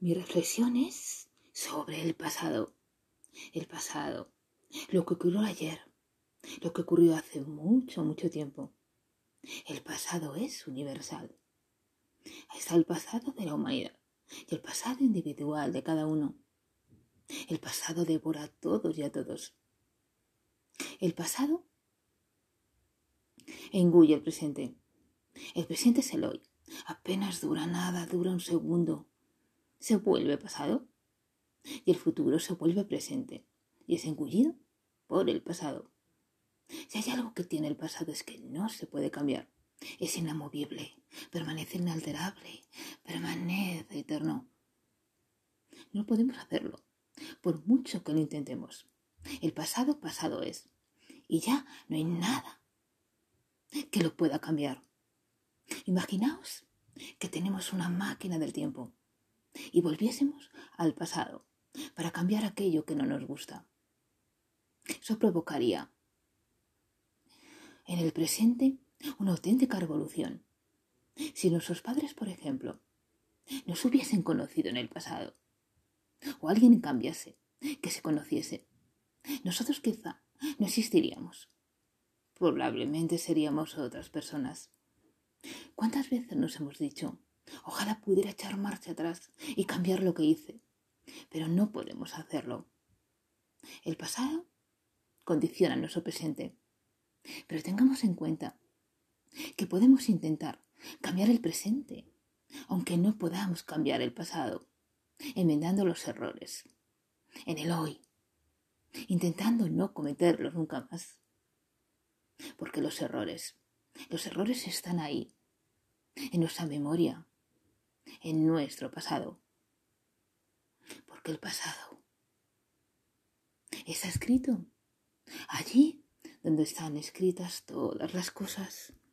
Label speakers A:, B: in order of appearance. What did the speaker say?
A: Mi reflexión es sobre el pasado. El pasado. Lo que ocurrió ayer. Lo que ocurrió hace mucho, mucho tiempo. El pasado es universal. Está el pasado de la humanidad y el pasado individual de cada uno. El pasado devora a todos y a todos. El pasado engulle el presente. El presente es el hoy. Apenas dura nada, dura un segundo. Se vuelve pasado y el futuro se vuelve presente y es engullido por el pasado. Si hay algo que tiene el pasado es que no se puede cambiar. Es inamovible, permanece inalterable, permanece eterno. No podemos hacerlo, por mucho que lo intentemos. El pasado pasado es, y ya no hay nada que lo pueda cambiar. Imaginaos que tenemos una máquina del tiempo y volviésemos al pasado para cambiar aquello que no nos gusta. Eso provocaría en el presente una auténtica revolución. Si nuestros padres, por ejemplo, nos hubiesen conocido en el pasado, o alguien cambiase, que se conociese, nosotros quizá no existiríamos. Probablemente seríamos otras personas. ¿Cuántas veces nos hemos dicho, ojalá pudiera echar marcha atrás y cambiar lo que hice? Pero no podemos hacerlo. El pasado condiciona nuestro presente. Pero tengamos en cuenta que podemos intentar cambiar el presente, aunque no podamos cambiar el pasado, enmendando los errores en el hoy, intentando no cometerlos nunca más. Porque los errores, los errores están ahí, en nuestra memoria, en nuestro pasado. Porque el pasado está escrito allí donde están escritas todas las cosas